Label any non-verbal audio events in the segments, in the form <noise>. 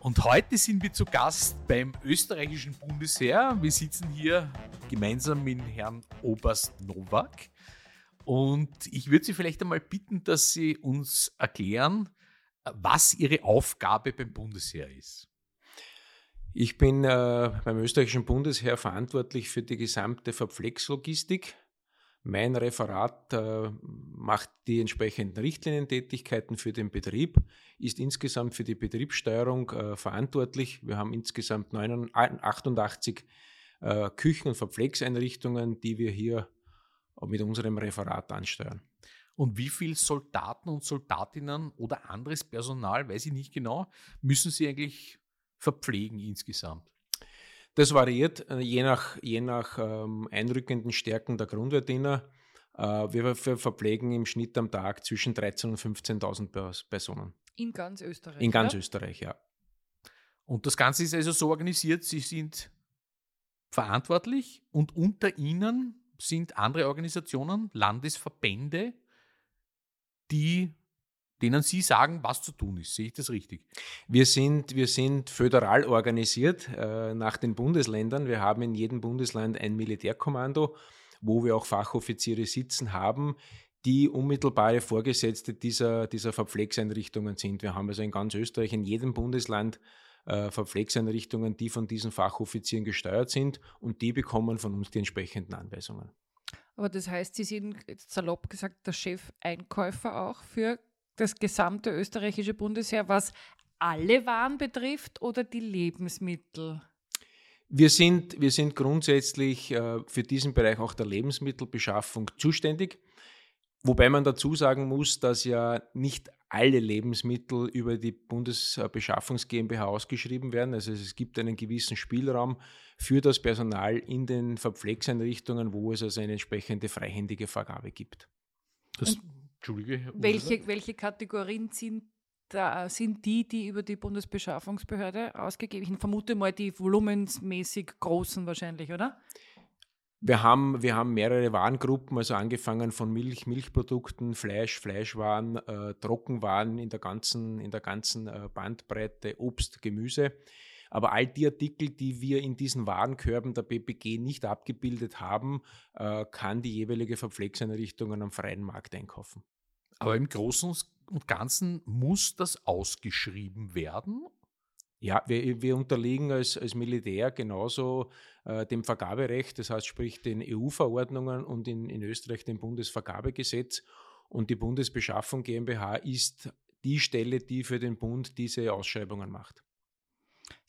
Und heute sind wir zu Gast beim österreichischen Bundesheer. Wir sitzen hier gemeinsam mit Herrn Oberst Nowak. Und ich würde Sie vielleicht einmal bitten, dass Sie uns erklären, was Ihre Aufgabe beim Bundesheer ist. Ich bin äh, beim österreichischen Bundesheer verantwortlich für die gesamte Verpflegslogistik. Mein Referat äh, macht die entsprechenden Richtlinientätigkeiten für den Betrieb, ist insgesamt für die Betriebssteuerung äh, verantwortlich. Wir haben insgesamt 89, 88 äh, Küchen- und Verpflegseinrichtungen, die wir hier mit unserem Referat ansteuern. Und wie viele Soldaten und Soldatinnen oder anderes Personal, weiß ich nicht genau, müssen Sie eigentlich verpflegen insgesamt? Das variiert äh, je nach, je nach ähm, einrückenden Stärken der Grundwehrdiener. Äh, wir, wir verpflegen im Schnitt am Tag zwischen 13.000 und 15.000 Personen. In ganz Österreich? In ganz ja? Österreich, ja. Und das Ganze ist also so organisiert, Sie sind verantwortlich und unter Ihnen sind andere Organisationen, Landesverbände, die denen Sie sagen, was zu tun ist. Sehe ich das richtig? Wir sind, wir sind föderal organisiert äh, nach den Bundesländern. Wir haben in jedem Bundesland ein Militärkommando, wo wir auch Fachoffiziere sitzen haben, die unmittelbare Vorgesetzte dieser, dieser Verpflegseinrichtungen sind. Wir haben also in ganz Österreich, in jedem Bundesland äh, Verpflegseinrichtungen, die von diesen Fachoffizieren gesteuert sind und die bekommen von uns die entsprechenden Anweisungen. Aber das heißt, Sie sind salopp gesagt der Chef-Einkäufer auch für das gesamte österreichische Bundesheer, was alle Waren betrifft oder die Lebensmittel? Wir sind, wir sind grundsätzlich äh, für diesen Bereich auch der Lebensmittelbeschaffung zuständig. Wobei man dazu sagen muss, dass ja nicht alle Lebensmittel über die Bundesbeschaffungs GmbH ausgeschrieben werden. Also es gibt einen gewissen Spielraum für das Personal in den Verpflegseinrichtungen, wo es also eine entsprechende freihändige Vergabe gibt. Das Entschuldige. Welche, welche Kategorien sind, da, sind die, die über die Bundesbeschaffungsbehörde ausgegeben Ich vermute mal die volumensmäßig großen wahrscheinlich, oder? Wir haben, wir haben mehrere Warengruppen, also angefangen von Milch, Milchprodukten, Fleisch, Fleischwaren, äh, Trockenwaren in der ganzen, in der ganzen äh, Bandbreite, Obst, Gemüse. Aber all die Artikel, die wir in diesen Warenkörben der BPG nicht abgebildet haben, äh, kann die jeweilige Verpflegseinrichtung am freien Markt einkaufen. Aber im Großen und Ganzen muss das ausgeschrieben werden? Ja, wir, wir unterliegen als, als Militär genauso äh, dem Vergaberecht, das heißt sprich den EU-Verordnungen und in, in Österreich dem Bundesvergabegesetz. Und die Bundesbeschaffung GmbH ist die Stelle, die für den Bund diese Ausschreibungen macht.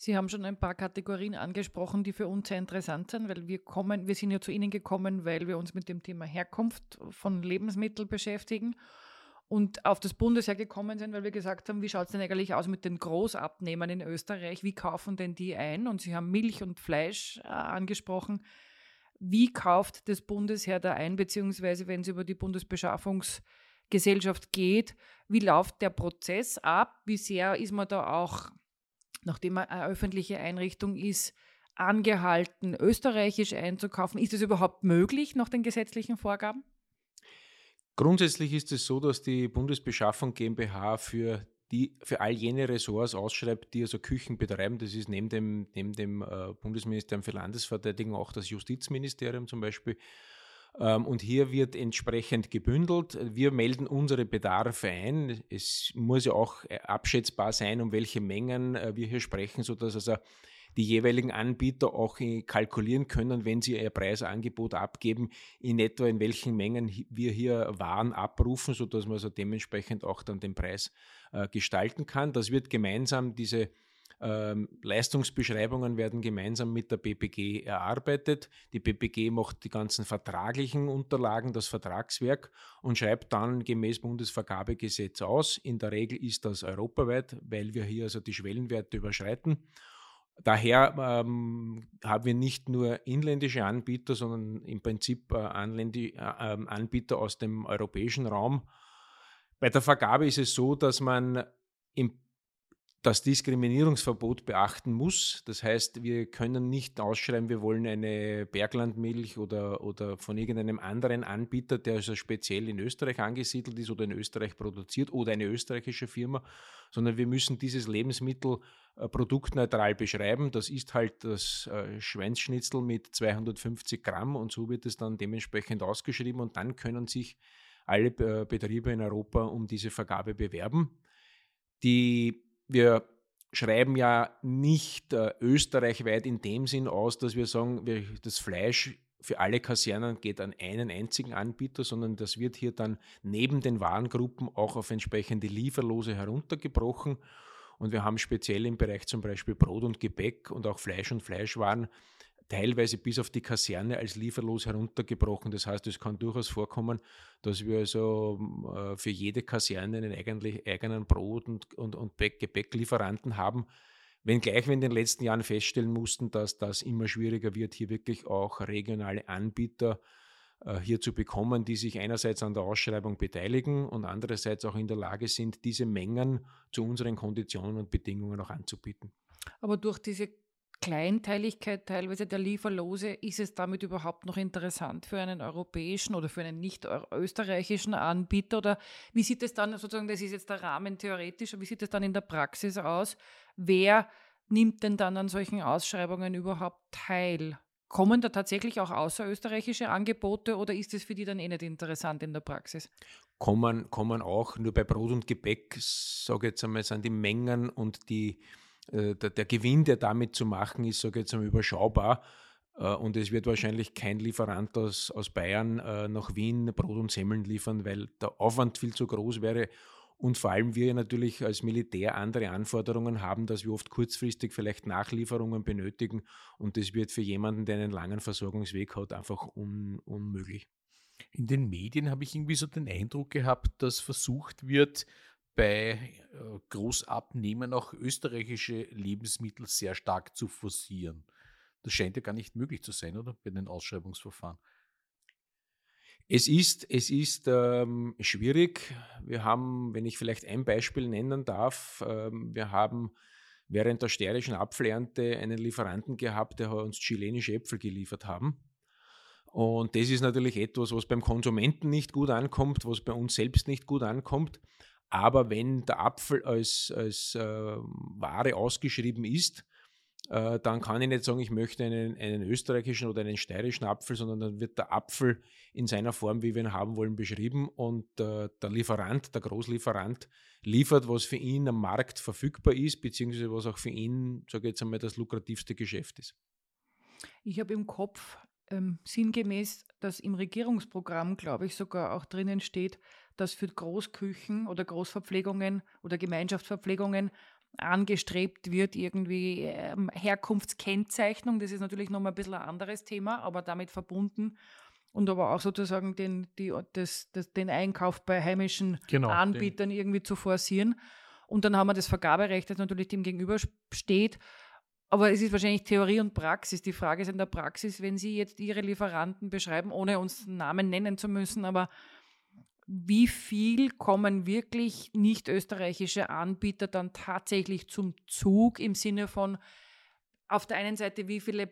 Sie haben schon ein paar Kategorien angesprochen, die für uns sehr interessant sind, weil wir kommen, wir sind ja zu Ihnen gekommen, weil wir uns mit dem Thema Herkunft von Lebensmitteln beschäftigen und auf das Bundesheer gekommen sind, weil wir gesagt haben, wie schaut es denn eigentlich aus mit den Großabnehmern in Österreich? Wie kaufen denn die ein? Und Sie haben Milch und Fleisch äh, angesprochen. Wie kauft das Bundesheer da ein, beziehungsweise wenn es über die Bundesbeschaffungsgesellschaft geht, wie läuft der Prozess ab? Wie sehr ist man da auch, nachdem man eine öffentliche Einrichtung ist, angehalten, österreichisch einzukaufen? Ist es überhaupt möglich nach den gesetzlichen Vorgaben? Grundsätzlich ist es so, dass die Bundesbeschaffung GmbH für die für all jene Ressorts ausschreibt, die also Küchen betreiben. Das ist neben dem, neben dem äh, Bundesministerium für Landesverteidigung auch das Justizministerium zum Beispiel. Ähm, und hier wird entsprechend gebündelt. Wir melden unsere Bedarfe ein. Es muss ja auch äh, abschätzbar sein, um welche Mengen äh, wir hier sprechen, sodass also die jeweiligen Anbieter auch äh, kalkulieren können, wenn sie ihr Preisangebot abgeben, in etwa in welchen Mengen wir hier Waren abrufen, sodass man also dementsprechend auch dann den Preis gestalten kann. Das wird gemeinsam diese Ähm, Leistungsbeschreibungen werden gemeinsam mit der BPG erarbeitet. Die BPG macht die ganzen vertraglichen Unterlagen, das Vertragswerk und schreibt dann gemäß Bundesvergabegesetz aus. In der Regel ist das europaweit, weil wir hier also die Schwellenwerte überschreiten. Daher ähm, haben wir nicht nur inländische Anbieter, sondern im Prinzip äh, äh, ähm, Anbieter aus dem europäischen Raum. Bei der Vergabe ist es so, dass man im das Diskriminierungsverbot beachten muss. Das heißt, wir können nicht ausschreiben, wir wollen eine Berglandmilch oder, oder von irgendeinem anderen Anbieter, der also speziell in Österreich angesiedelt ist oder in Österreich produziert oder eine österreichische Firma, sondern wir müssen dieses Lebensmittel äh, produktneutral beschreiben. Das ist halt das äh, Schweinsschnitzel mit 250 Gramm und so wird es dann dementsprechend ausgeschrieben und dann können sich alle äh, Betriebe in Europa um diese Vergabe bewerben. Die wir schreiben ja nicht äh, österreichweit in dem Sinn aus, dass wir sagen, wir, das Fleisch für alle Kasernen geht an einen einzigen Anbieter, sondern das wird hier dann neben den Warengruppen auch auf entsprechende Lieferlose heruntergebrochen. Und wir haben speziell im Bereich zum Beispiel Brot und Gebäck und auch Fleisch und Fleischwaren teilweise bis auf die Kaserne als lieferlos heruntergebrochen. Das heißt, es kann durchaus vorkommen, dass wir also äh, für jede Kaserne einen eigentlich eigenen Brot- und, und, und Gebäcklieferanten haben. Wenngleich wir in den letzten Jahren feststellen mussten, dass das immer schwieriger wird, hier wirklich auch regionale Anbieter äh, hier zu bekommen, die sich einerseits an der Ausschreibung beteiligen und andererseits auch in der Lage sind, diese Mengen zu unseren Konditionen und Bedingungen auch anzubieten. Aber durch diese Kleinteiligkeit teilweise der Lieferlose, ist es damit überhaupt noch interessant für einen europäischen oder für einen nicht österreichischen Anbieter? Oder wie sieht es dann sozusagen, das ist jetzt der Rahmen theoretisch, wie sieht es dann in der Praxis aus? Wer nimmt denn dann an solchen Ausschreibungen überhaupt teil? Kommen da tatsächlich auch außerösterreichische Angebote oder ist es für die dann eh nicht interessant in der Praxis? Kommen, kommen auch, nur bei Brot und Gebäck, sage ich jetzt einmal, sind die Mengen und die, der, der, Gewinn, der damit zu machen ist, sage ich jetzt mal, überschaubar. Äh, und es wird wahrscheinlich kein Lieferant aus, aus Bayern äh, nach Wien Brot und Semmeln liefern, weil der Aufwand viel zu groß wäre. Und vor allem wir natürlich als Militär andere Anforderungen haben, dass wir oft kurzfristig vielleicht Nachlieferungen benötigen. Und das wird für jemanden, der einen langen Versorgungsweg hat, einfach un, unmöglich. In den Medien habe ich irgendwie so den Eindruck gehabt, dass versucht wird, bei äh, Großabnehmern auch österreichische Lebensmittel sehr stark zu forcieren. Das scheint ja gar nicht möglich zu sein, oder? Bei den Ausschreibungsverfahren. Es ist, es ist ähm, schwierig. Wir haben, wenn ich vielleicht ein Beispiel nennen darf, ähm, wir haben während der steirischen Apfelernte einen Lieferanten gehabt, der uns chilenische Äpfel geliefert haben. Und das ist natürlich etwas, was beim Konsumenten nicht gut ankommt, was bei uns selbst nicht gut ankommt. Aber wenn der Apfel als, als äh, Ware ausgeschrieben ist, äh, dann kann ich nicht sagen, ich möchte einen, einen österreichischen oder einen steirischen Apfel, sondern dann wird der Apfel in seiner Form, wie wir ihn haben wollen, beschrieben und äh, der Lieferant, der Großlieferant, liefert, was für ihn am Markt verfügbar ist, beziehungsweise was auch für ihn, sage ich jetzt einmal, das lukrativste Geschäft ist. Ich habe im Kopf ähm, sinngemäß, dass im Regierungsprogramm, glaube ich, sogar auch drinnen steht, dass für Großküchen oder Großverpflegungen oder Gemeinschaftsverpflegungen angestrebt wird, irgendwie ähm, Herkunftskennzeichnung. Das ist natürlich nochmal ein bisschen ein anderes Thema, aber damit verbunden. Und aber auch sozusagen den, die, das, das, den Einkauf bei heimischen genau, Anbietern den. irgendwie zu forcieren. Und dann haben wir das Vergaberecht, das natürlich dem gegenüber steht. Aber es ist wahrscheinlich Theorie und Praxis. Die Frage ist in der Praxis, wenn Sie jetzt Ihre Lieferanten beschreiben, ohne uns Namen nennen zu müssen, aber wie viel kommen wirklich nicht österreichische Anbieter dann tatsächlich zum Zug im Sinne von auf der einen Seite, wie viele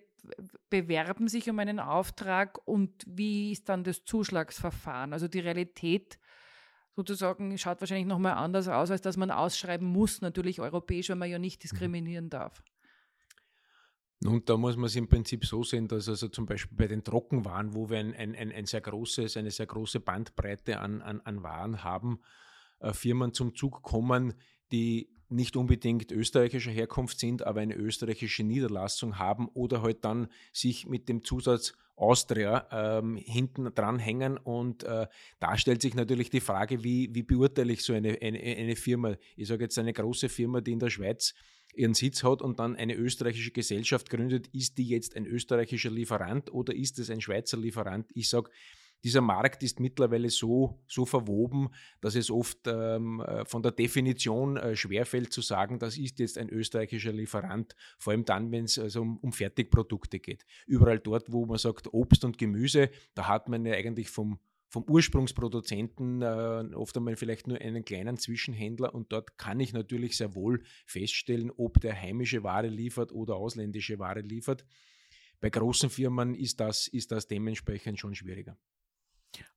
bewerben sich um einen Auftrag und wie ist dann das Zuschlagsverfahren? Also die Realität sozusagen schaut wahrscheinlich nochmal anders aus, als dass man ausschreiben muss, natürlich europäisch, weil man ja nicht mhm. diskriminieren darf. Nun, da muss man es im Prinzip so sehen, dass also zum Beispiel bei den Trockenwaren, wo wir ein, ein, ein, sehr großes, eine sehr große Bandbreite an, an, an Waren haben, äh, Firmen zum Zug kommen, die nicht unbedingt österreichischer Herkunft sind, aber eine österreichische Niederlassung haben oder halt dann sich mit dem Zusatz Austria ähm, hinten dran hängen. Und äh, da stellt sich natürlich die Frage, wie, wie beurteile ich so eine, eine, eine Firma? Ich sage jetzt eine große Firma, die in der Schweiz ihren Sitz hat und dann eine österreichische Gesellschaft gründet, ist die jetzt ein österreichischer Lieferant oder ist es ein Schweizer Lieferant? Ich sage, dieser Markt ist mittlerweile so, so verwoben, dass es oft ähm, äh, von der Definition äh, schwerfällt zu sagen, das ist jetzt ein österreichischer Lieferant, vor allem dann, wenn es also um, um Fertigprodukte geht. Überall dort, wo man sagt Obst und Gemüse, da hat man ja eigentlich vom, vom Ursprungsproduzenten äh, oft einmal vielleicht nur einen kleinen Zwischenhändler und dort kann ich natürlich sehr wohl feststellen, ob der heimische Ware liefert oder ausländische Ware liefert. Bei großen Firmen ist das, ist das dementsprechend schon schwieriger.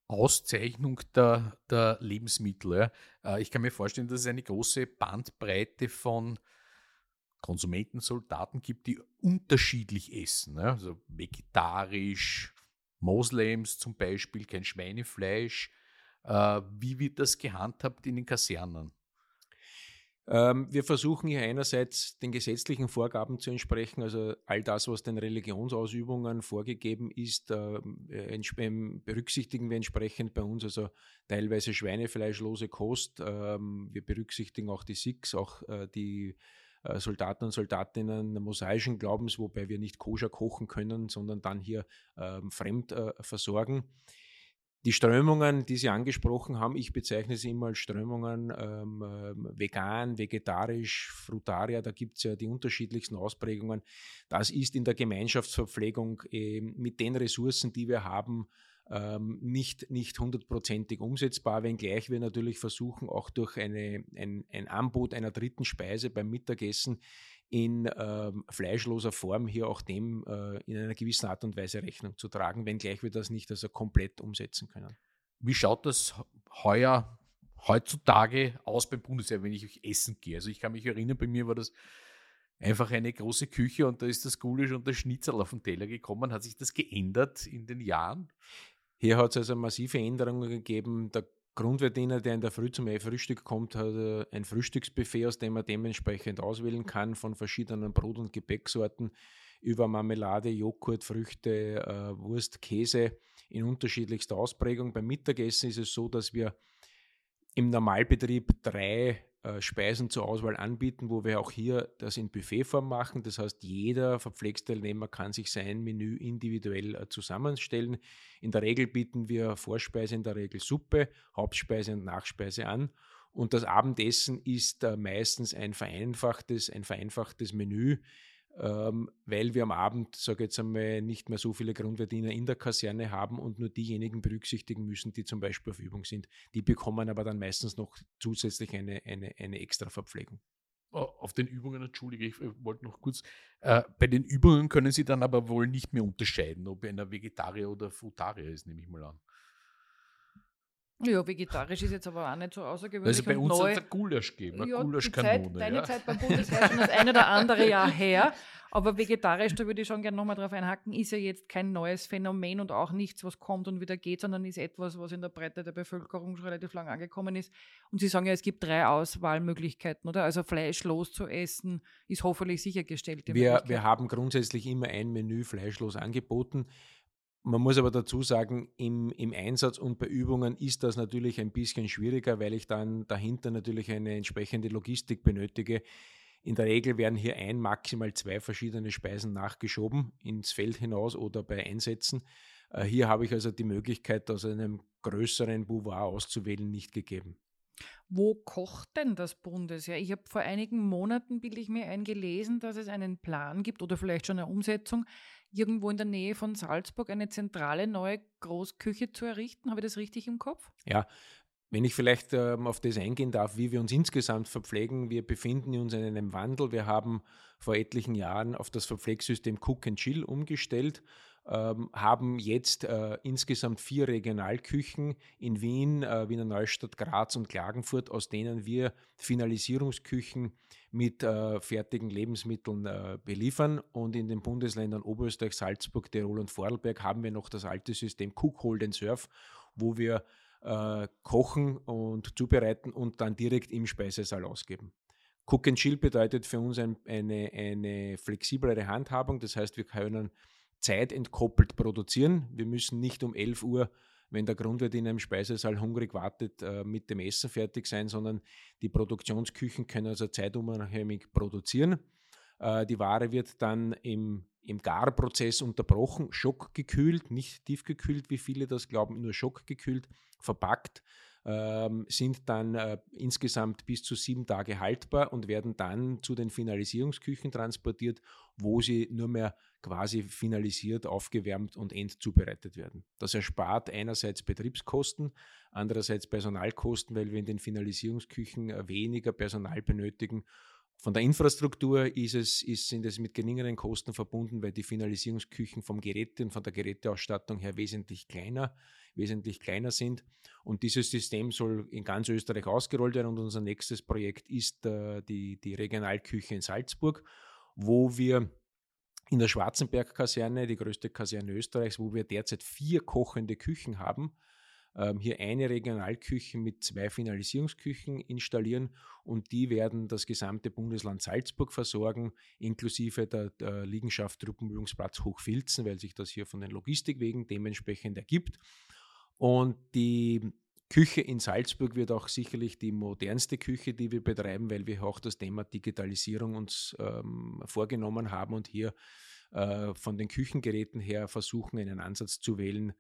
Auszeichnung der, der Lebensmittel. Ja. Äh, ich kann mir vorstellen, dass es eine große Bandbreite von Konsumenten, Soldaten gibt, die unterschiedlich essen. Also vegetarisch, Moslems zum Beispiel, kein Schweinefleisch. Äh, wie wird das gehandhabt in den Kasernen? Ähm, wir versuchen hier einerseits den gesetzlichen Vorgaben zu entsprechen, also all das, was den Religionsausübungen vorgegeben ist, ähm, ähm, berücksichtigen wir entsprechend bei uns, also teilweise schweinefleischlose Kost. wir berücksichtigen auch die Sikhs, auch äh, die äh, Soldaten und Soldatinnen mosaischen Glaubens, wobei wir nicht koscher kochen können, sondern dann hier fremd äh, versorgen. Die Strömungen, die Sie angesprochen haben, ich bezeichne sie immer als Strömungen ähm, ähm vegan, vegetarisch, Frutaria, da gibt es ja die unterschiedlichsten Ausprägungen. Das ist in der Gemeinschaftsverpflegung äh, mit den Ressourcen, die wir haben, ähm, nicht, nicht hundertprozentig umsetzbar, wenngleich wir natürlich versuchen, auch durch eine, ein, ein Angebot einer dritten Speise beim Mittagessen in ähm, fleischloser Form hier auch dem äh, in einer gewissen Art und Weise Rechnung zu tragen, wenngleich wir das nicht also komplett umsetzen können. Wie schaut das heuer, heutzutage aus beim Bundesheer, wenn ich essen gehe? Also ich kann mich erinnern, bei mir war das einfach eine große Küche und da ist das Gulasch und der Schnitzel auf den Teller gekommen. Hat sich das geändert in den Jahren? Hier hat es also massive Änderungen gegeben. Der Grundverdiener, der in der Früh zum Frühstück kommt, hat äh, ein Frühstücksbuffet, aus dem er dementsprechend auswählen kann, von verschiedenen Brot- und Gebäcksorten über Marmelade, Joghurt, Früchte, äh, Wurst, Käse in unterschiedlichster Ausprägung. Beim Mittagessen ist es so, dass wir im Normalbetrieb drei äh, Speisen zur Auswahl anbieten, wo wir auch hier das in Buffetform machen. Das heißt, jeder Verpflegsteilnehmer kann sich sein Menü individuell äh, zusammenstellen. In der Regel bieten wir Vorspeise, in der Regel Suppe, Hauptspeise und Nachspeise an. Und das Abendessen ist äh, meistens ein vereinfachtes, ein vereinfachtes Menü, ähm, weil wir am Abend, sage jetzt einmal, nicht mehr so viele Grundverdiener in der Kaserne haben und nur diejenigen berücksichtigen müssen, die zum Beispiel auf Übung sind. Die bekommen aber dann meistens noch zusätzlich eine, eine, eine extra Verpflegung. Oh, auf den Übungen, entschuldige, ich äh, wollte noch kurz. Äh, bei den Übungen können Sie dann aber wohl nicht mehr unterscheiden, ob einer Vegetarier oder Frutarier ist, nehme ich mal an. Ja, vegetarisch ist jetzt aber auch nicht so außergewöhnlich. Also bei uns hat es Gulasch gegeben, ja, Gulaschkanone. Zeit, deine ja. Zeit beim Bundesheer schon das eine oder andere Jahr her. Aber vegetarisch, da würde ich schon gerne nochmal drauf einhaken, ist ja jetzt kein neues Phänomen und auch nichts, was kommt und wieder geht, sondern ist etwas, was in der Breite der Bevölkerung schon relativ lang angekommen ist. Und Sie sagen ja, es gibt drei Auswahlmöglichkeiten, oder? Also fleischlos zu essen ist hoffentlich sichergestellt. Wir, wir haben grundsätzlich immer ein Menü fleischlos angeboten. Man muss aber dazu sagen, im, im Einsatz und bei Übungen ist das natürlich ein bisschen schwieriger, weil ich dann dahinter natürlich eine entsprechende Logistik benötige. In der Regel werden hier ein, maximal zwei verschiedene Speisen nachgeschoben ins Feld hinaus oder bei Einsätzen. Äh, hier habe ich also die Möglichkeit, aus einem größeren Bouvard auszuwählen, nicht gegeben. Wo kocht denn das Bundesheer? Ich habe vor einigen Monaten, bilde ich mir eingelesen, dass es einen Plan gibt oder vielleicht schon eine Umsetzung, irgendwo in der Nähe von Salzburg eine zentrale neue Großküche zu errichten. Habe ich das richtig im Kopf? Ja, wenn ich vielleicht ähm, auf das eingehen darf, wie wir uns insgesamt verpflegen, wir befinden uns in einem Wandel. Wir haben vor etlichen Jahren auf das Verpflegsystem Cook and Chill umgestellt ähm, haben jetzt äh, insgesamt vier Regionalküchen in Wien, äh, Wiener Neustadt, Graz und Klagenfurt, aus denen wir Finalisierungsküchen mit äh, fertigen Lebensmitteln äh, beliefern. Und in den Bundesländern Oberösterreich, Salzburg, Tirol und Vorarlberg haben wir noch das alte System Cook, Hold and Serve, wo wir äh, kochen und zubereiten und dann direkt im Speisesaal ausgeben. Cook and Chill bedeutet für uns ein, eine, eine flexiblere Handhabung. Das heißt, wir können zeitentkoppelt produzieren. Wir müssen nicht um 11 Uhr wenn der Grundwirt in einem Speisesaal hungrig wartet, äh, mit dem Essen fertig sein, sondern die Produktionsküchen können also zeitunabhängig produzieren. Äh, die Ware wird dann im, im Garprozess unterbrochen, schockgekühlt, nicht tiefgekühlt, wie viele das glauben, nur schockgekühlt, verpackt ähm, sind dann äh, insgesamt bis zu sieben Tage haltbar und werden dann zu den Finalisierungsküchen transportiert, wo sie nur mehr quasi finalisiert, aufgewärmt und endzubereitet werden. Das erspart einerseits Betriebskosten, andererseits Personalkosten, weil wir in den Finalisierungsküchen äh, weniger Personal benötigen von der Infrastruktur ist es, ist, sind es mit geringeren Kosten verbunden, weil die Finalisierungsküchen vom Gerät und von der Geräteausstattung her wesentlich kleiner, wesentlich kleiner sind. Und dieses System soll in ganz Österreich ausgerollt werden. Und unser nächstes Projekt ist äh, die, die Regionalküche in Salzburg, wo wir in der Schwarzenberg-Kaserne, die größte Kaserne Österreichs, wo wir derzeit vier kochende Küchen haben, ähm, hier eine Regionalküche mit zwei Finalisierungsküchen installieren und die werden das gesamte Bundesland Salzburg versorgen, inklusive der, der Liegenschaft Truppenübungsplatz Hochfilzen, weil sich das hier von den Logistikwegen dementsprechend ergibt. Und die Küche in Salzburg wird auch sicherlich die modernste Küche, die wir betreiben, weil wir auch das Thema Digitalisierung uns ähm, vorgenommen haben und hier äh, von den Küchengeräten her versuchen, einen Ansatz zu wählen,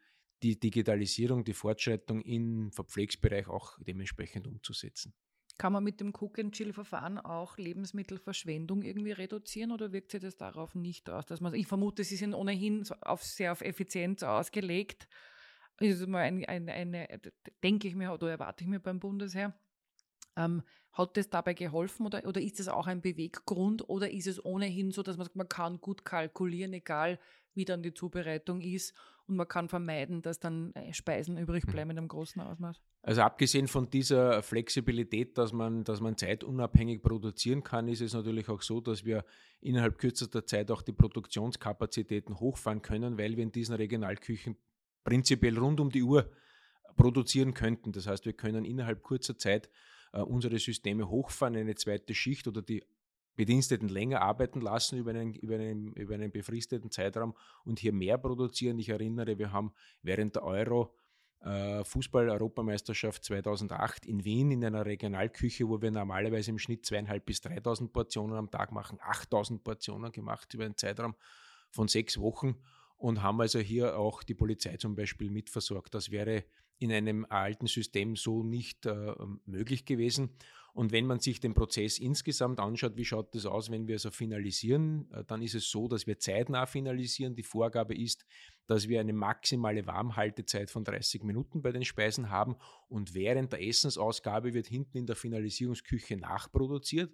die Digitalisierung, die Fortschreitung im Verpflegsbereich auch dementsprechend umzusetzen. Kann man mit dem Cook-and-Chill-Verfahren auch Lebensmittelverschwendung irgendwie reduzieren oder wirkt sich das darauf nicht aus? Dass man, ich vermute, Sie sind ohnehin auf, sehr auf Effizienz ausgelegt. Das ist mal ein, ein, eine, denke ich mir oder erwarte ich mir beim Bundesheer. Ähm, hat das dabei geholfen oder, oder ist das auch ein Beweggrund oder ist es ohnehin so, dass man, man kann gut kalkulieren, egal wie dann die Zubereitung ist und man kann vermeiden, dass dann äh, Speisen übrig hm. bleiben in einem großen Ausmaß. Also abgesehen von dieser Flexibilität, dass man, dass man zeitunabhängig produzieren kann, ist es natürlich auch so, dass wir innerhalb kürzester Zeit auch die Produktionskapazitäten hochfahren können, weil wir in diesen Regionalküchen prinzipiell rund um die Uhr produzieren könnten. Das heißt, wir können innerhalb kurzer Zeit äh, unsere Systeme hochfahren, eine zweite Schicht oder die Bediensteten länger arbeiten lassen über einen, über, einen, über einen befristeten Zeitraum und hier mehr produzieren. Ich erinnere, wir haben während der Euro äh, Fußball-Europameisterschaft 2008 in Wien in einer Regionalküche, wo wir normalerweise im Schnitt zweieinhalb bis 3.000 Portionen am Tag machen, 8.000 Portionen gemacht über einen Zeitraum von sechs Wochen und haben also hier auch die Polizei zum Beispiel mitversorgt. Das wäre in einem alten System so nicht äh, möglich gewesen. Und wenn man sich den Prozess insgesamt anschaut, wie schaut das aus, wenn wir es also finalisieren, äh, dann ist es so, dass wir zeitnah finalisieren. Die Vorgabe ist, dass wir eine maximale Warmhaltezeit von 30 Minuten bei den Speisen haben und während der Essensausgabe wird hinten in der Finalisierungsküche nachproduziert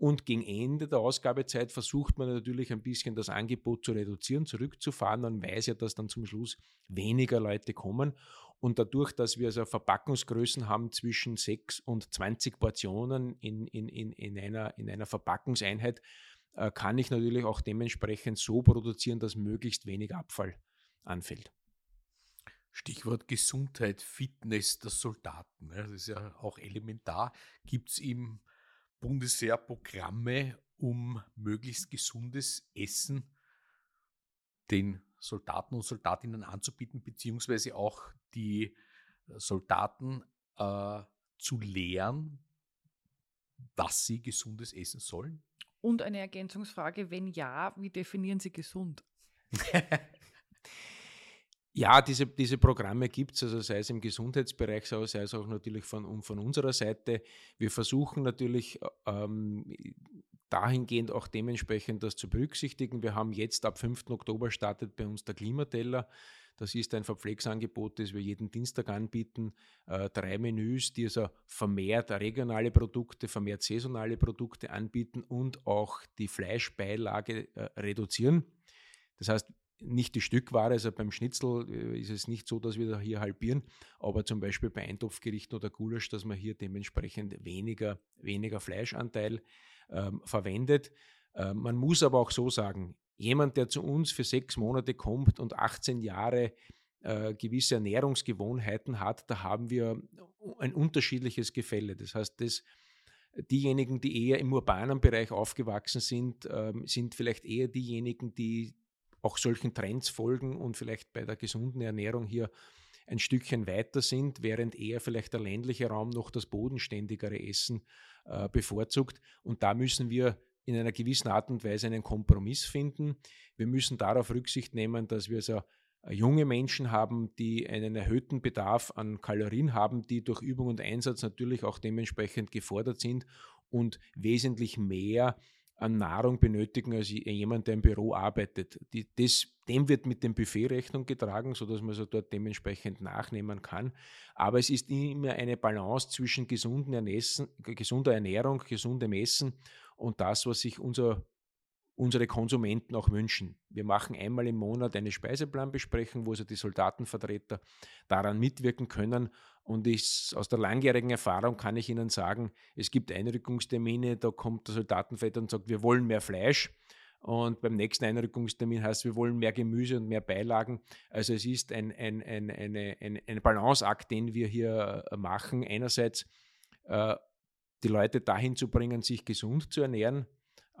und gegen Ende der Ausgabezeit versucht man natürlich ein bisschen das Angebot zu reduzieren, zurückzufahren. Man weiß ja, dass dann zum Schluss weniger Leute kommen. Und dadurch, dass wir also Verpackungsgrößen haben zwischen 6 und 20 Portionen in, in, in, in, einer, in einer Verpackungseinheit, äh, kann ich natürlich auch dementsprechend so produzieren, dass möglichst wenig Abfall anfällt. Stichwort Gesundheit, Fitness der Soldaten. Das ist ja auch elementar. Gibt es im Bundesheer Programme, um möglichst gesundes Essen den Soldaten und Soldatinnen anzubieten, beziehungsweise auch die äh, Soldaten äh, zu lehren, was sie gesundes essen sollen? Und eine Ergänzungsfrage, wenn ja, wie definieren Sie gesund? <laughs> ja, diese, diese Programme gibt es, also sei es im Gesundheitsbereich, sei es auch natürlich von, von unserer Seite. Wir versuchen natürlich ähm, dahingehend auch dementsprechend das zu berücksichtigen. Wir haben jetzt ab 5. Oktober startet bei uns der Klimateller. Das ist ein Verpflegsangebot, das wir jeden Dienstag anbieten. Äh, drei Menüs, die also vermehrt regionale Produkte, vermehrt saisonale Produkte anbieten und auch die Fleischbeilage äh, reduzieren. Das heißt, nicht die Stückware, also beim Schnitzel äh, ist es nicht so, dass wir da hier halbieren, aber zum Beispiel bei Eintopfgerichten oder Gulasch, dass man hier dementsprechend weniger, weniger Fleischanteil ähm, verwendet. Ähm, man muss aber auch so sagen, jemand, der zu uns für sechs Monate kommt und 18 Jahre äh, gewisse Ernährungsgewohnheiten hat, da haben wir ein unterschiedliches Gefälle. Das heißt, das, diejenigen, die eher im urbanen Bereich aufgewachsen sind, ähm, sind vielleicht eher diejenigen, die auch solchen Trends folgen und vielleicht bei der gesunden Ernährung hier ein Stückchen weiter sind, während eher vielleicht der ländliche Raum noch das bodenständigere Essen äh, bevorzugt. Und da müssen wir in einer gewissen Art und Weise einen Kompromiss finden. Wir müssen darauf Rücksicht nehmen, dass wir so äh, junge Menschen haben, die einen erhöhten Bedarf an Kalorien haben, die durch Übung und Einsatz natürlich auch dementsprechend gefordert sind und wesentlich mehr an Nahrung benötigen als jemand, der im Büro arbeitet. Die, das, dem wird mit dem Buffet Rechnung getragen, sodass man so dort dementsprechend nachnehmen kann. Aber es ist immer eine Balance zwischen gesunden Ernessen, gesunder Ernährung, gesundem Essen und das, was sich unser unsere Konsumenten auch wünschen. Wir machen einmal im Monat eine Speiseplanbesprechung, wo also die Soldatenvertreter daran mitwirken können. Und ich, aus der langjährigen Erfahrung kann ich Ihnen sagen, es gibt Einrückungstermine, da kommt der Soldatenvetter und sagt, wir wollen mehr Fleisch. Und beim nächsten Einrückungstermin heißt, wir wollen mehr Gemüse und mehr Beilagen. Also es ist ein, ein, ein, eine, ein, ein Balanceakt, den wir hier äh, machen. Einerseits äh, die Leute dahin zu bringen, sich gesund zu ernähren,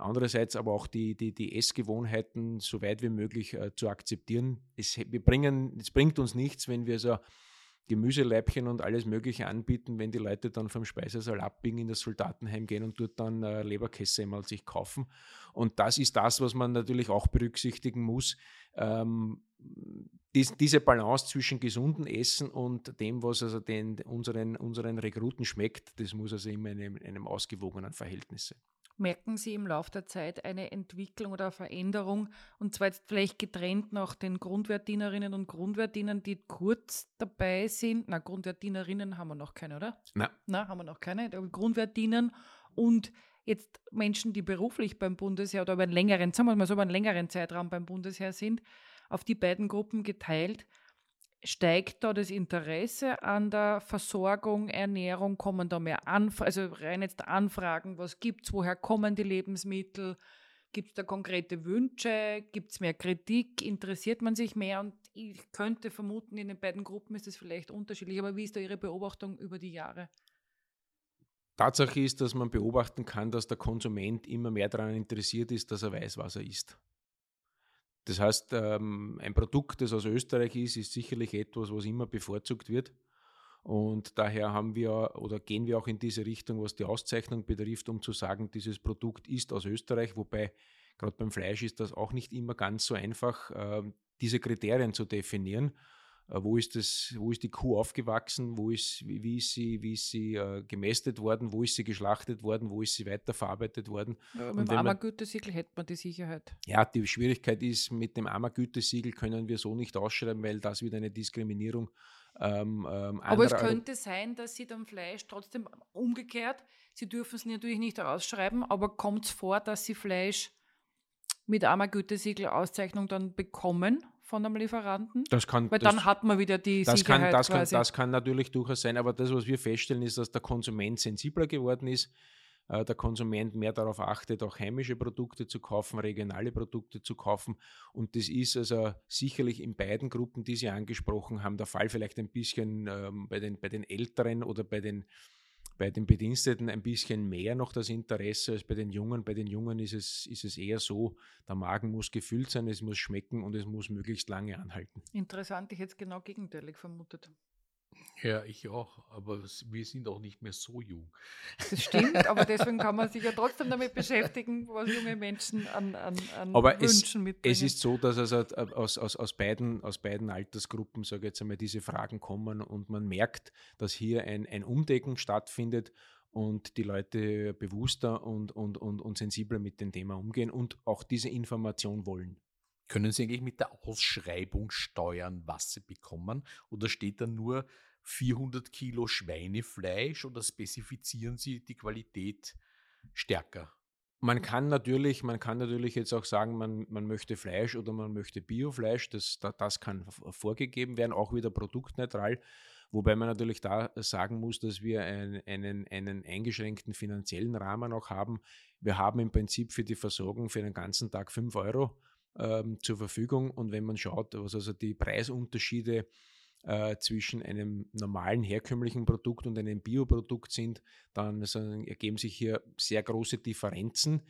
Andererseits aber auch die, die, die Essgewohnheiten so weit wie möglich äh, zu akzeptieren. Es, wir bringen, es bringt uns nichts, wenn wir so Gemüseleibchen und alles Mögliche anbieten, wenn die Leute dann vom Speisesaal abbiegen, in das Soldatenheim gehen und dort dann äh, Leberkäse einmal sich kaufen. Und das ist das, was man natürlich auch berücksichtigen muss. Ähm, dies, diese Balance zwischen gesundem Essen und dem, was also den, unseren, unseren Rekruten schmeckt, das muss also immer in einem, in einem ausgewogenen Verhältnis sein. Merken Sie im Laufe der Zeit eine Entwicklung oder eine Veränderung? Und zwar jetzt vielleicht getrennt nach den Grundwertdienerinnen und Grundwertdienern, die kurz dabei sind. Na, Grundwertdienerinnen haben wir noch keine, oder? Nein. Na, haben wir noch keine. Grundwertdienern und jetzt Menschen, die beruflich beim Bundesheer oder über einen längeren, sagen wir mal so, über einen längeren Zeitraum beim Bundesheer sind, auf die beiden Gruppen geteilt. Steigt da das Interesse an der Versorgung, Ernährung? Kommen da mehr Anfragen, also rein jetzt Anfragen, was gibt es, woher kommen die Lebensmittel? Gibt es da konkrete Wünsche? Gibt es mehr Kritik? Interessiert man sich mehr? Und ich könnte vermuten, in den beiden Gruppen ist es vielleicht unterschiedlich. Aber wie ist da Ihre Beobachtung über die Jahre? Tatsache ist, dass man beobachten kann, dass der Konsument immer mehr daran interessiert ist, dass er weiß, was er isst. Das heißt, ähm, ein Produkt, das aus Österreich ist, ist sicherlich etwas, was immer bevorzugt wird. Und daher haben wir oder gehen wir auch in diese Richtung, was die Auszeichnung betrifft, um zu sagen, dieses Produkt ist aus Österreich, wobei gerade beim Fleisch ist das auch nicht immer ganz so einfach, ähm, diese Kriterien zu definieren. Äh, wo ist, das, wo ist die Kuh aufgewachsen, wo ist, wie, ist sie, wie ist sie äh, gemästet worden, wo ist sie geschlachtet worden, wo ist sie weiterverarbeitet worden. Ja, mit dem Ammergütesiegel hätte man die Sicherheit. Ja, die Schwierigkeit ist, mit dem Ammergütesiegel können wir so nicht ausschreiben, weil das wieder eine Diskriminierung ähm, ähm, Aber es könnte sein, dass Sie dann Fleisch trotzdem umgekehrt, Sie dürfen es natürlich nicht ausschreiben, aber kommt es vor, dass Sie Fleisch mit Ammergütesiegel Auszeichnung dann bekommen von einem Lieferanten? Das kann, Weil das, dann hat man wieder die das Sicherheit kann, das quasi. Kann, das kann natürlich durchaus sein, aber das, was wir feststellen, ist, dass der Konsument sensibler geworden ist, äh, der Konsument mehr darauf achtet, auch heimische Produkte zu kaufen, regionale Produkte zu kaufen. Und das ist also sicherlich in beiden Gruppen, die Sie angesprochen haben, der Fall vielleicht ein bisschen ähm, bei, den, bei den Älteren oder bei den bei den Bediensteten ein bisschen mehr noch das Interesse als bei den Jungen. Bei den Jungen ist es, ist es eher so, der Magen muss gefüllt sein, es muss schmecken und es muss möglichst lange anhalten. Interessant, ich hätte es genau gegenteilig vermutet. Ja, ich auch, aber wir sind auch nicht mehr so jung. Das stimmt, aber deswegen kann man sich ja <laughs> trotzdem damit beschäftigen, was junge Menschen an, an, an aber Wünschen es, mitbringen. Es ist so, dass also aus, aus, aus, beiden, aus beiden Altersgruppen, sage ich jetzt einmal, diese Fragen kommen und man merkt, dass hier ein, ein Umdecken stattfindet und die Leute bewusster und, und, und, und sensibler mit dem Thema umgehen und auch diese Information wollen. Können Sie eigentlich mit der Ausschreibung steuern, was Sie bekommen? Oder steht da nur 400 Kilo Schweinefleisch oder spezifizieren Sie die Qualität stärker? Man kann natürlich, man kann natürlich jetzt auch sagen, man, man möchte Fleisch oder man möchte Biofleisch. Das, das kann vorgegeben werden, auch wieder produktneutral. Wobei man natürlich da sagen muss, dass wir einen, einen, einen eingeschränkten finanziellen Rahmen auch haben. Wir haben im Prinzip für die Versorgung für den ganzen Tag 5 Euro ähm, zur Verfügung. Und wenn man schaut, was also die Preisunterschiede äh, zwischen einem normalen herkömmlichen Produkt und einem Bioprodukt sind, dann also, ergeben sich hier sehr große Differenzen.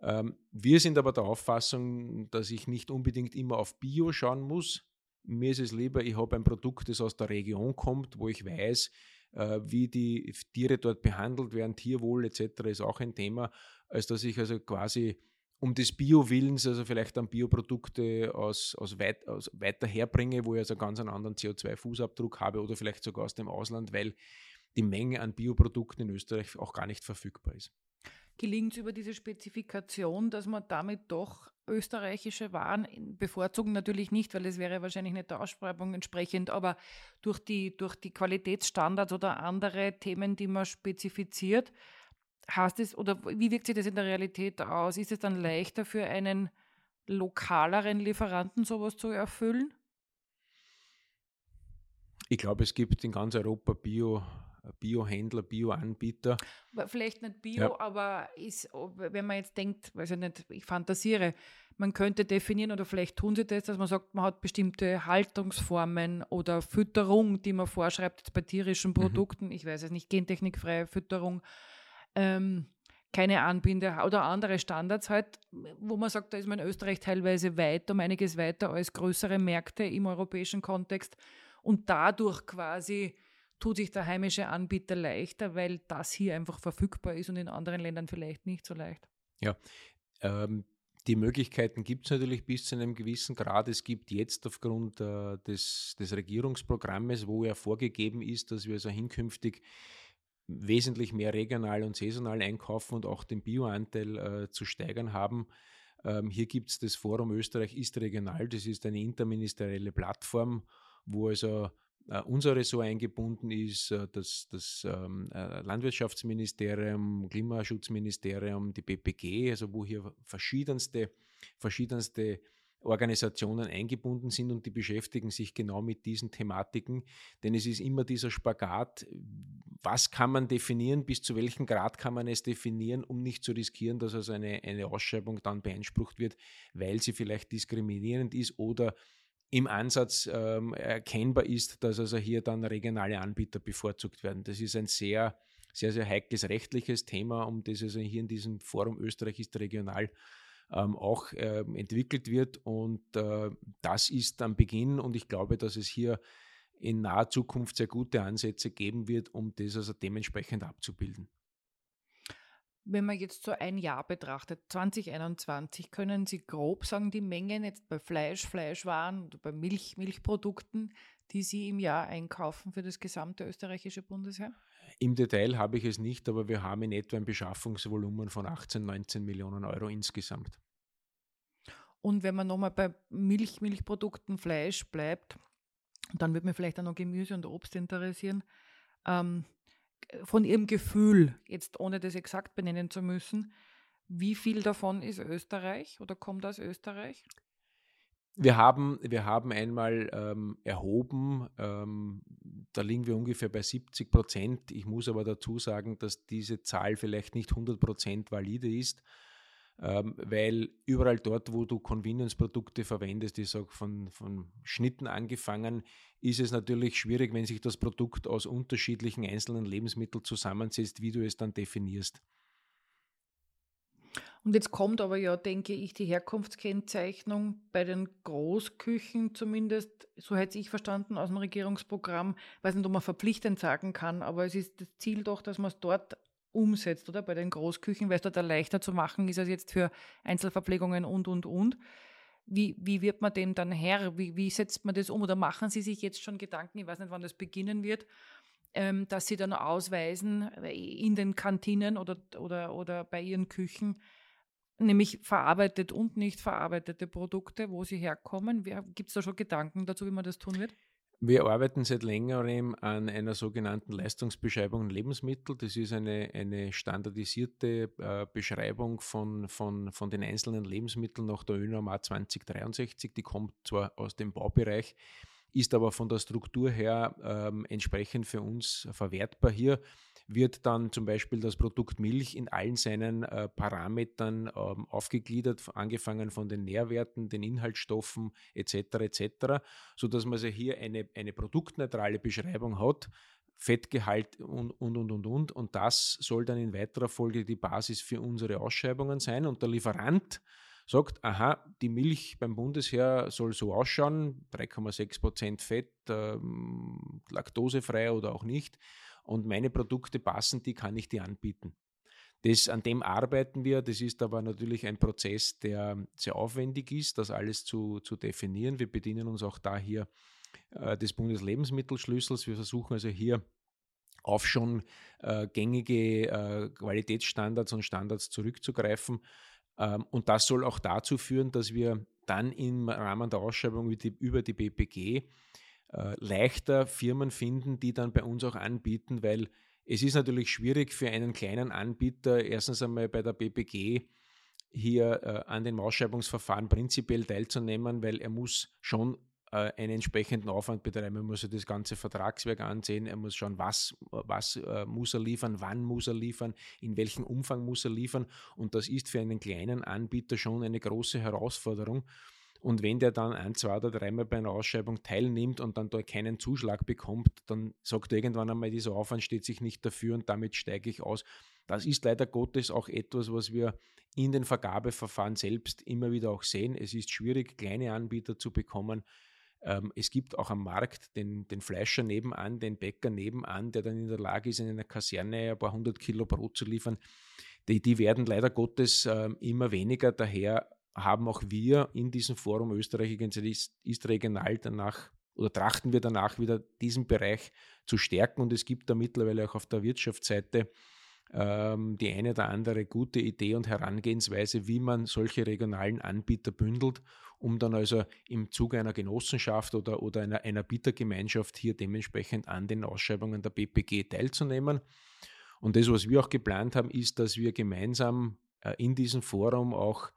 Ähm, wir sind aber der Auffassung, dass ich nicht unbedingt immer auf Bio schauen muss, Mir ist es lieber, ich habe ein Produkt, das aus der Region kommt, wo ich weiß, äh, wie die Tiere dort behandelt werden, Tierwohl etc. ist auch ein Thema, als dass ich also quasi um des Bio-Willens, also vielleicht dann Bioprodukte aus, aus, weit, aus weiter herbringe, wo ich also ganz einen anderen CO2-Fußabdruck habe oder vielleicht sogar aus dem Ausland, weil die Menge an Bioprodukten in Österreich auch gar nicht verfügbar ist. Gelingt es über diese Spezifikation, dass man damit doch österreichische Waren bevorzugen? Natürlich nicht, weil es wäre wahrscheinlich nicht der Ausschreibung entsprechend, aber durch die, durch die Qualitätsstandards oder andere Themen, die man spezifiziert, heißt es, oder wie wirkt sich das in der Realität aus? Ist es dann leichter für einen lokaleren Lieferanten sowas zu erfüllen? Ich glaube, es gibt in ganz Europa Bio, Biohändler, Bioanbieter. Vielleicht nicht Bio, ja. aber ist, wenn man jetzt denkt, weiß ich nicht, ich fantasiere, man könnte definieren oder vielleicht tun sie das, dass man sagt, man hat bestimmte Haltungsformen oder Fütterung, die man vorschreibt bei tierischen mhm. Produkten. Mhm. Ich weiß es nicht, gentechnikfreie Fütterung ähm, keine Anbinde oder andere Standards halt, wo man sagt, da ist man in Österreich teilweise weiter, um einiges weiter als größere Märkte im europäischen Kontext und dadurch quasi tut sich der heimische Anbieter leichter, weil das hier einfach verfügbar ist und in anderen Ländern vielleicht nicht so leicht. Ja, ähm, die Möglichkeiten gibt es natürlich bis zu einem gewissen Grad. Es gibt jetzt aufgrund äh, des, des Regierungsprogrammes, wo ja vorgegeben ist, dass wir also hinkünftig wesentlich mehr regional und saisonal einkaufen und auch den Bioanteil äh, zu steigern haben. Ähm, hier gibt es das Forum Österreich ist regional. Das ist eine interministerielle Plattform, wo also äh, unser Ressort eingebunden ist, äh, das, das ähm, äh, Landwirtschaftsministerium, Klimaschutzministerium, die BPG, also wo hier verschiedenste, verschiedenste Organisationen eingebunden sind und die beschäftigen sich genau mit diesen Thematiken. Denn es ist immer dieser Spagat, was kann man definieren, bis zu welchem Grad kann man es definieren, um nicht zu riskieren, dass also eine, eine Ausschreibung dann beansprucht wird, weil sie vielleicht diskriminierend ist oder im Ansatz ähm, erkennbar ist, dass also hier dann regionale Anbieter bevorzugt werden. Das ist ein sehr, sehr, sehr heikles rechtliches Thema, um das also hier in diesem Forum Österreich ist regional ähm, auch äh, entwickelt wird. Und äh, das ist am Beginn und ich glaube, dass es hier in naher Zukunft sehr gute Ansätze geben wird, um das also dementsprechend abzubilden. Wenn man jetzt so ein Jahr betrachtet, 2021, können Sie grob sagen, die Mengen jetzt bei Fleisch, Fleischwaren oder bei Milch, Milchprodukten, die Sie im Jahr einkaufen für das gesamte österreichische Bundesheer? Im Detail habe ich es nicht, aber wir haben in etwa ein Beschaffungsvolumen von 18, 19 Millionen Euro insgesamt. Und wenn man nochmal bei Milch, Milchprodukten, Fleisch bleibt, dann würde mich vielleicht auch noch Gemüse und Obst interessieren. Ähm, von Ihrem Gefühl, jetzt ohne das exakt benennen zu müssen, wie viel davon ist Österreich oder kommt aus Österreich? Wir haben, wir haben einmal ähm, erhoben, ähm, da liegen wir ungefähr bei 70 Prozent. Ich muss aber dazu sagen, dass diese Zahl vielleicht nicht 100 Prozent valide ist, ähm, weil überall dort, wo du Convenience-Produkte verwendest, ich sage von, von Schnitten angefangen, ist es natürlich schwierig, wenn sich das Produkt aus unterschiedlichen einzelnen Lebensmitteln zusammensetzt, wie du es dann definierst. Und jetzt kommt aber ja, denke ich, die Herkunftskennzeichnung bei den Großküchen zumindest, so hätte ich verstanden aus dem Regierungsprogramm, ich weiß nicht, ob man verpflichtend sagen kann, aber es ist das Ziel doch, dass man es dort umsetzt, oder? Bei den Großküchen, weil es dort leichter zu machen ist als jetzt für Einzelverpflegungen und, und, und. Wie, wie wird man dem dann Herr? Wie, wie setzt man das um? Oder machen Sie sich jetzt schon Gedanken, ich weiß nicht, wann das beginnen wird, ähm, dass Sie dann ausweisen in den Kantinen oder, oder, oder bei Ihren Küchen, nämlich verarbeitet und nicht verarbeitete Produkte, wo sie herkommen. Gibt es da schon Gedanken dazu, wie man das tun wird? Wir arbeiten seit längerem an einer sogenannten Leistungsbeschreibung Lebensmittel. Das ist eine, eine standardisierte äh, Beschreibung von, von, von den einzelnen Lebensmitteln nach der ÖNORMA 2063. Die kommt zwar aus dem Baubereich, ist aber von der Struktur her ähm, entsprechend für uns verwertbar. Hier wird dann zum Beispiel das Produkt Milch in allen seinen äh, Parametern ähm, aufgegliedert, angefangen von den Nährwerten, den Inhaltsstoffen etc. etc., sodass man also hier eine, eine produktneutrale Beschreibung hat, Fettgehalt und, und, und, und, und. Und das soll dann in weiterer Folge die Basis für unsere Ausschreibungen sein. Und der Lieferant sagt, aha, die Milch beim Bundesheer soll so ausschauen, 3,6% Fett, ähm, laktosefrei oder auch nicht. Und meine Produkte passen, die kann ich dir anbieten. Das, an dem arbeiten wir. Das ist aber natürlich ein Prozess, der sehr aufwendig ist, das alles zu, zu definieren. Wir bedienen uns auch da hier äh, des Bundeslebensmittelschlüssels. Wir versuchen also hier auf schon äh, gängige äh, Qualitätsstandards und Standards zurückzugreifen. Ähm, und das soll auch dazu führen, dass wir dann im Rahmen der Ausschreibung über die BPG äh, leichter Firmen finden, die dann bei uns auch anbieten, weil es ist natürlich schwierig für einen kleinen Anbieter, erstens einmal bei der BPG hier äh, an den Ausschreibungsverfahren prinzipiell teilzunehmen, weil er muss schon äh, einen entsprechenden Aufwand betreiben. Er muss sich das ganze Vertragswerk ansehen, er muss schauen, was, was äh, muss er liefern, wann muss er liefern, in welchem Umfang muss er liefern. Und das ist für einen kleinen Anbieter schon eine große Herausforderung. Und wenn der dann ein, zwei oder dreimal bei einer Ausschreibung teilnimmt und dann da keinen Zuschlag bekommt, dann sagt er irgendwann einmal, dieser Aufwand steht sich nicht dafür und damit steige ich aus. Das ist leider Gottes auch etwas, was wir in den Vergabeverfahren selbst immer wieder auch sehen. Es ist schwierig, kleine Anbieter zu bekommen. Ähm, es gibt auch am Markt den, den Fleischer nebenan, den Bäcker nebenan, der dann in der Lage ist, in einer Kaserne ein paar hundert Kilo Brot zu liefern. Die, die werden leider Gottes ähm, immer weniger. Daher haben auch wir in diesem Forum Österreich ist, ist regional danach oder trachten wir danach wieder diesen Bereich zu stärken und es gibt da mittlerweile auch auf der Wirtschaftsseite ähm, die eine oder andere gute Idee und Herangehensweise, wie man solche regionalen Anbieter bündelt, um dann also im Zuge einer Genossenschaft oder, oder einer, einer Bietergemeinschaft hier dementsprechend an den Ausschreibungen der BPG teilzunehmen. Und das, was wir auch geplant haben, ist, dass wir gemeinsam äh, in diesem Forum auch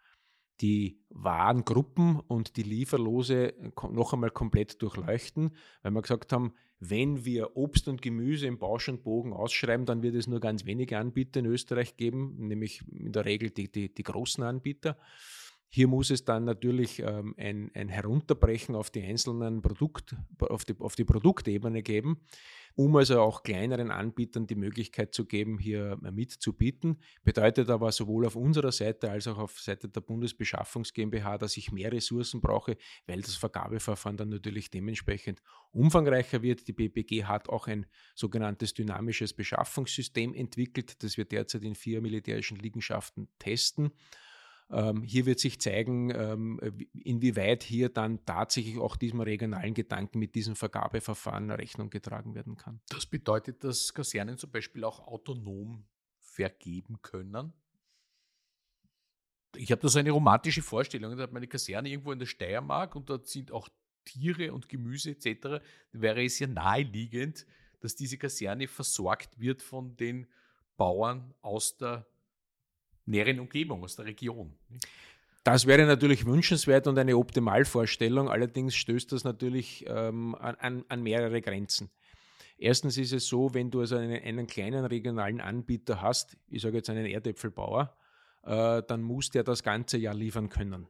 die Warengruppen und die Lieferlose äh, noch einmal komplett durchleuchten, weil wir gesagt haben, wenn wir Obst und Gemüse im Bausch und Bogen ausschreiben, dann wird es nur ganz wenige Anbieter in Österreich geben, nämlich in der Regel die, die, die großen Anbieter. Hier muss es dann natürlich ähm, ein, ein Herunterbrechen auf die einzelnen Produkt, auf die, auf die Produktebene geben um also auch kleineren Anbietern die Möglichkeit zu geben, hier mitzubieten. Bedeutet aber sowohl auf unserer Seite als auch auf Seite der Bundesbeschaffungs GmbH, dass ich mehr Ressourcen brauche, weil das Vergabeverfahren dann natürlich dementsprechend umfangreicher wird. Die BPG hat auch ein sogenanntes dynamisches Beschaffungssystem entwickelt, das wir derzeit in vier militärischen Liegenschaften testen. Ähm, hier wird sich zeigen, ähm, inwieweit hier dann tatsächlich auch diesem regionalen Gedanken mit diesem Vergabeverfahren Rechnung getragen werden kann. Das bedeutet, dass Kasernen zum Beispiel auch autonom vergeben können. Ich habe da so eine romantische Vorstellung. Da hat meine Kaserne irgendwo in der Steiermark und dort sind auch Tiere und Gemüse etc. Da wäre es ja naheliegend, dass diese Kaserne versorgt wird von den Bauern aus der näheren Umgebung, aus der Region. Das wäre natürlich wünschenswert und eine Optimalvorstellung. Allerdings stößt das natürlich ähm, an, an, mehrere Grenzen. Erstens ist es so, wenn du also einen, einen kleinen regionalen Anbieter hast, ich sage jetzt einen Erdäpfelbauer, äh, dann muss der das ganze Jahr liefern können.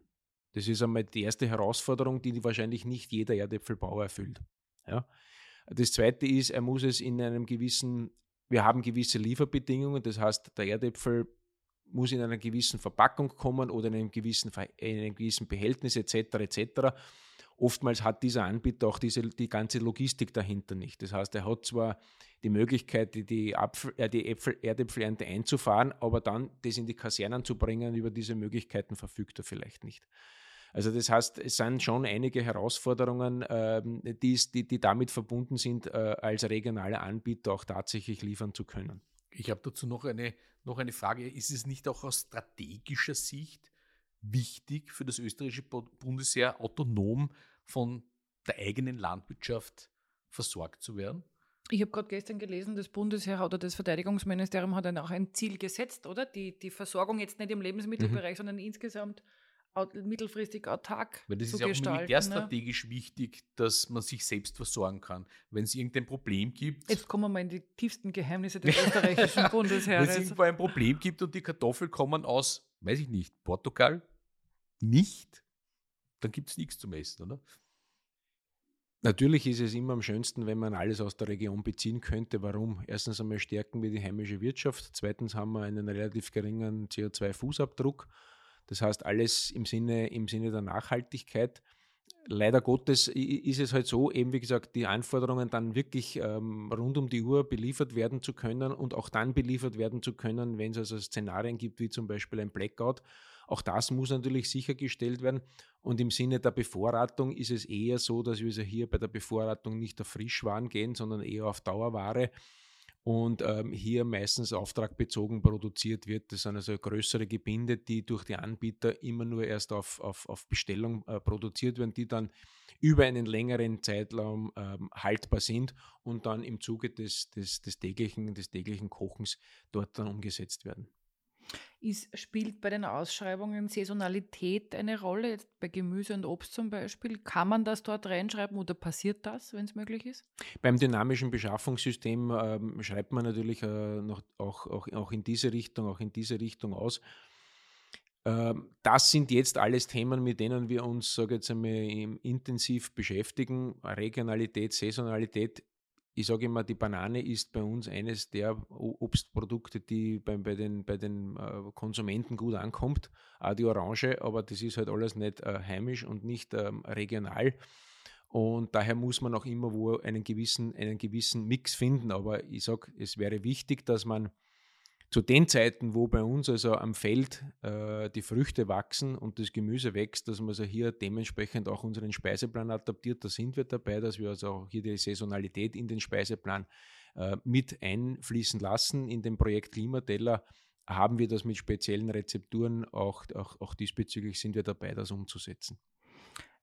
Das ist einmal die erste Herausforderung, die wahrscheinlich nicht jeder Erdäpfelbauer erfüllt. Ja? Das zweite ist, er muss es in einem gewissen, wir haben gewisse Lieferbedingungen, das heißt, der Erdäpfel muss in einer gewissen Verpackung kommen oder in einem gewissen, in einem gewissen Behältnis etc. etc. Oftmals hat dieser Anbieter auch diese, die ganze Logistik dahinter nicht. Das heißt, er hat zwar die Möglichkeit, die, Apfel, äh, die Äpfel, Erdäpfelernte einzufahren, aber dann das in die Kasernen zu bringen, über diese Möglichkeiten verfügt er vielleicht nicht. Also das heißt, es sind schon einige Herausforderungen, ähm, die, die, die damit verbunden sind, äh, als regionaler Anbieter auch tatsächlich liefern zu können. Ich habe dazu noch eine, noch eine Frage. Ist es nicht auch aus strategischer Sicht wichtig für das österreichische Bundesheer, autonom von der eigenen Landwirtschaft versorgt zu werden? Ich habe gerade gestern gelesen, das Bundesheer oder das Verteidigungsministerium hat dann auch ein Ziel gesetzt, oder? Die, die Versorgung jetzt nicht im Lebensmittelbereich, mhm. sondern insgesamt mittelfristig autark Weil das zu ist ja auch militärstrategisch ne? wichtig, dass man sich selbst versorgen kann. Wenn es irgendein Problem gibt. Jetzt kommen wir mal in die tiefsten Geheimnisse des österreichischen <laughs> Bundesheeres. Wenn es irgendwo ein Problem gibt und die Kartoffeln kommen aus, weiß ich nicht, Portugal, nicht, dann gibt es nichts zum Essen, oder? Natürlich ist es immer am schönsten, wenn man alles aus der Region beziehen könnte. Warum? Erstens einmal stärken wir die heimische Wirtschaft. Zweitens haben wir einen relativ geringen CO2-Fußabdruck. Das heißt, alles im Sinne, im Sinne der Nachhaltigkeit. Leider Gottes ist es halt so, eben wie gesagt, die Anforderungen dann wirklich ähm, rund um die Uhr beliefert werden zu können und auch dann beliefert werden zu können, wenn es also Szenarien gibt, wie zum Beispiel ein Blackout. Auch das muss natürlich sichergestellt werden. Und im Sinne der Bevorratung ist es eher so, dass wir also hier bei der Bevorratung nicht auf Frischwaren gehen, sondern eher auf Dauerware und ähm, hier meistens auftragbezogen produziert wird. Das sind also größere Gebinde, die durch die Anbieter immer nur erst auf, auf, auf Bestellung äh, produziert werden, die dann über einen längeren Zeitraum ähm, haltbar sind und dann im Zuge des, des, des, täglichen, des täglichen Kochens dort dann umgesetzt werden. Ist, spielt bei den Ausschreibungen Saisonalität eine Rolle? Bei Gemüse und Obst zum Beispiel. Kann man das dort reinschreiben oder passiert das, wenn es möglich ist? Beim dynamischen Beschaffungssystem ähm, schreibt man natürlich äh, noch, auch, auch, auch in diese Richtung, auch in diese Richtung aus. Ähm, das sind jetzt alles Themen, mit denen wir uns, sage jetzt einmal, intensiv beschäftigen. Regionalität, Saisonalität ich sage immer, die Banane ist bei uns eines der Obstprodukte, die bei, bei den, bei den äh, Konsumenten gut ankommt. Auch die Orange, aber das ist halt alles nicht äh, heimisch und nicht ähm, regional. Und daher muss man auch immer wo einen gewissen, einen gewissen Mix finden. Aber ich sage, es wäre wichtig, dass man zu den Zeiten, wo bei uns also am Feld äh, die Früchte wachsen und das Gemüse wächst, dass man also hier dementsprechend auch unseren Speiseplan adaptiert. Da sind wir dabei, dass wir also auch hier die Saisonalität in den Speiseplan äh, mit einfließen lassen. In dem Projekt Klimateller haben wir das mit speziellen Rezepturen, auch, auch, auch diesbezüglich sind wir dabei, das umzusetzen.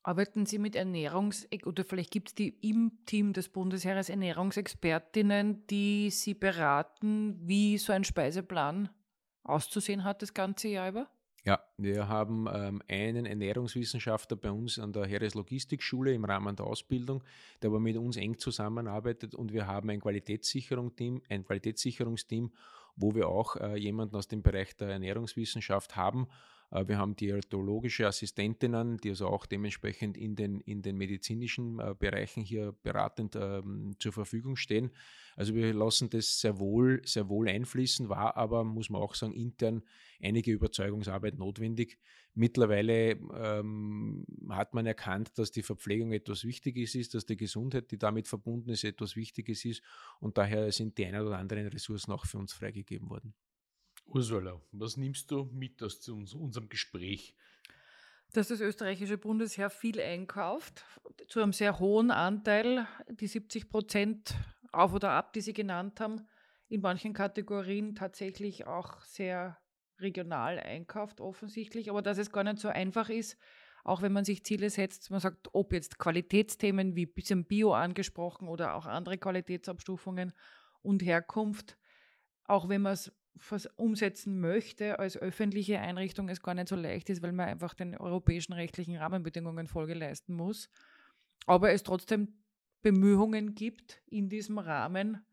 Arbeiten Sie mit Ernährungs- oder vielleicht gibt es die im Team des Bundesheeres Ernährungsexpertinnen, die Sie beraten, wie so ein Speiseplan auszusehen hat das ganze Jahr über? Ja, wir haben ähm, einen Ernährungswissenschaftler bei uns an der Heereslogistikschule im Rahmen der Ausbildung, der aber mit uns eng zusammenarbeitet und wir haben ein, Qualitätssicherung-Team, ein Qualitätssicherungsteam, wo wir auch äh, jemanden aus dem Bereich der Ernährungswissenschaft haben wir haben diätologische Assistentinnen, die also auch dementsprechend in den, in den medizinischen äh, Bereichen hier beratend ähm, zur Verfügung stehen. Also wir lassen das sehr wohl, sehr wohl einfließen, war aber, muss man auch sagen, intern einige Überzeugungsarbeit notwendig. Mittlerweile ähm, hat man erkannt, dass die Verpflegung etwas Wichtiges ist, dass die Gesundheit, die damit verbunden ist, etwas Wichtiges ist und daher sind die ein oder anderen Ressourcen auch für uns freigegeben worden. Ursula, was nimmst du mit aus unserem Gespräch? Dass das österreichische Bundesheer viel einkauft, zu einem sehr hohen Anteil, die 70 Prozent auf oder ab, die Sie genannt haben, in manchen Kategorien tatsächlich auch sehr regional einkauft, offensichtlich, aber dass es gar nicht so einfach ist, auch wenn man sich Ziele setzt, man sagt, ob jetzt Qualitätsthemen wie bisschen Bio angesprochen oder auch andere Qualitätsabstufungen und Herkunft, auch wenn man es umsetzen möchte als öffentliche Einrichtung, es gar nicht so leicht ist, weil man einfach den europäischen rechtlichen Rahmenbedingungen Folge leisten muss. Aber es trotzdem Bemühungen gibt, in diesem Rahmen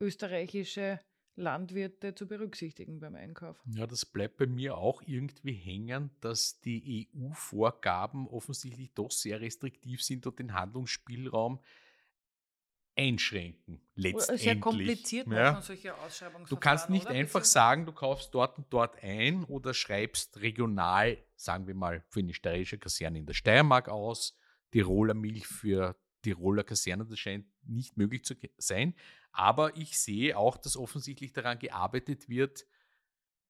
österreichische Landwirte zu berücksichtigen beim Einkauf. Ja, das bleibt bei mir auch irgendwie hängen, dass die EU-Vorgaben offensichtlich doch sehr restriktiv sind und den Handlungsspielraum einschränken. Letztendlich. Sehr kompliziert ja. machen solche Ausschreibungsverfahren. Du kannst nicht oder? einfach sagen, du kaufst dort und dort ein oder schreibst regional, sagen wir mal, für eine steirische Kaserne in der Steiermark aus, Tiroler Milch für Tiroler Kaserne, das scheint nicht möglich zu sein. Aber ich sehe auch, dass offensichtlich daran gearbeitet wird,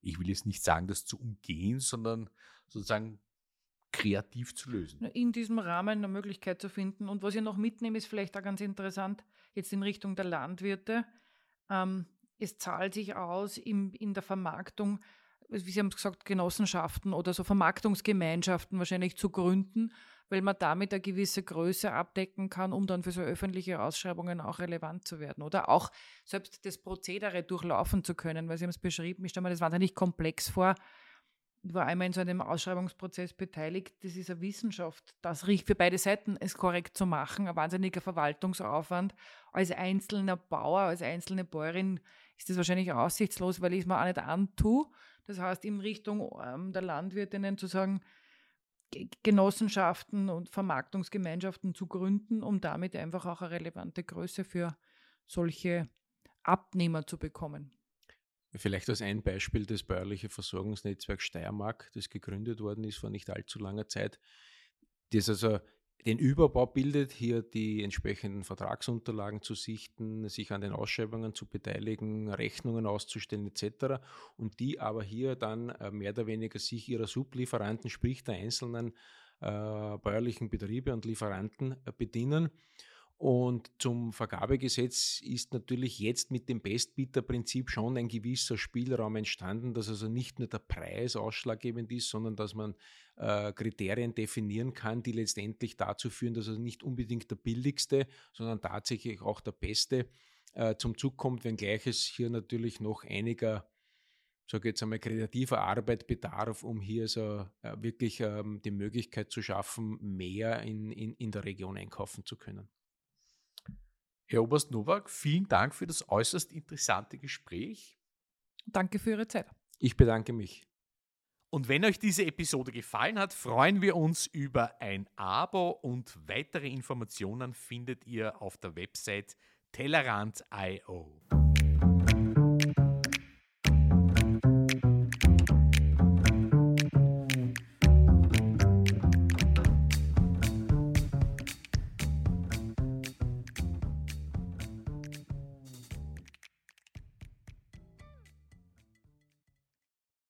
ich will jetzt nicht sagen, das zu umgehen, sondern sozusagen kreativ zu lösen. In diesem Rahmen eine Möglichkeit zu finden. Und was ich noch mitnehme, ist vielleicht auch ganz interessant, jetzt in Richtung der Landwirte. Ähm, es zahlt sich aus im, in der Vermarktung, wie Sie haben gesagt, Genossenschaften oder so Vermarktungsgemeinschaften wahrscheinlich zu gründen, weil man damit eine gewisse Größe abdecken kann, um dann für so öffentliche Ausschreibungen auch relevant zu werden. Oder auch selbst das Prozedere durchlaufen zu können, weil Sie haben es beschrieben, ich stelle mir das wahnsinnig komplex vor, war einmal in so einem Ausschreibungsprozess beteiligt. Das ist eine Wissenschaft. Das riecht für beide Seiten, es korrekt zu machen. Ein wahnsinniger Verwaltungsaufwand. Als einzelner Bauer, als einzelne Bäuerin ist das wahrscheinlich aussichtslos, weil ich es mir auch nicht antue. Das heißt, in Richtung ähm, der Landwirtinnen zu sagen, Genossenschaften und Vermarktungsgemeinschaften zu gründen, um damit einfach auch eine relevante Größe für solche Abnehmer zu bekommen. Vielleicht als ein Beispiel das bäuerliche Versorgungsnetzwerk Steiermark, das gegründet worden ist vor nicht allzu langer Zeit, das also den Überbau bildet, hier die entsprechenden Vertragsunterlagen zu sichten, sich an den Ausschreibungen zu beteiligen, Rechnungen auszustellen etc. Und die aber hier dann äh, mehr oder weniger sich ihrer Sublieferanten, sprich der einzelnen äh, bäuerlichen Betriebe und Lieferanten äh, bedienen. Und zum Vergabegesetz ist natürlich jetzt mit dem Bestbieter-Prinzip schon ein gewisser Spielraum entstanden, dass also nicht nur der Preis ausschlaggebend ist, sondern dass man äh, Kriterien definieren kann, die letztendlich dazu führen, dass also nicht unbedingt der billigste, sondern tatsächlich auch der beste äh, zum Zug kommt, wenngleich es hier natürlich noch einiger sage jetzt einmal, kreativer Arbeit bedarf, um hier so äh, wirklich ähm, die Möglichkeit zu schaffen, mehr in, in, in der Region einkaufen zu können. Herr Oberst Nowak, vielen Dank für das äußerst interessante Gespräch. Danke für Ihre Zeit. Ich bedanke mich. Und wenn euch diese Episode gefallen hat, freuen wir uns über ein Abo und weitere Informationen findet ihr auf der Website Tellerant.io.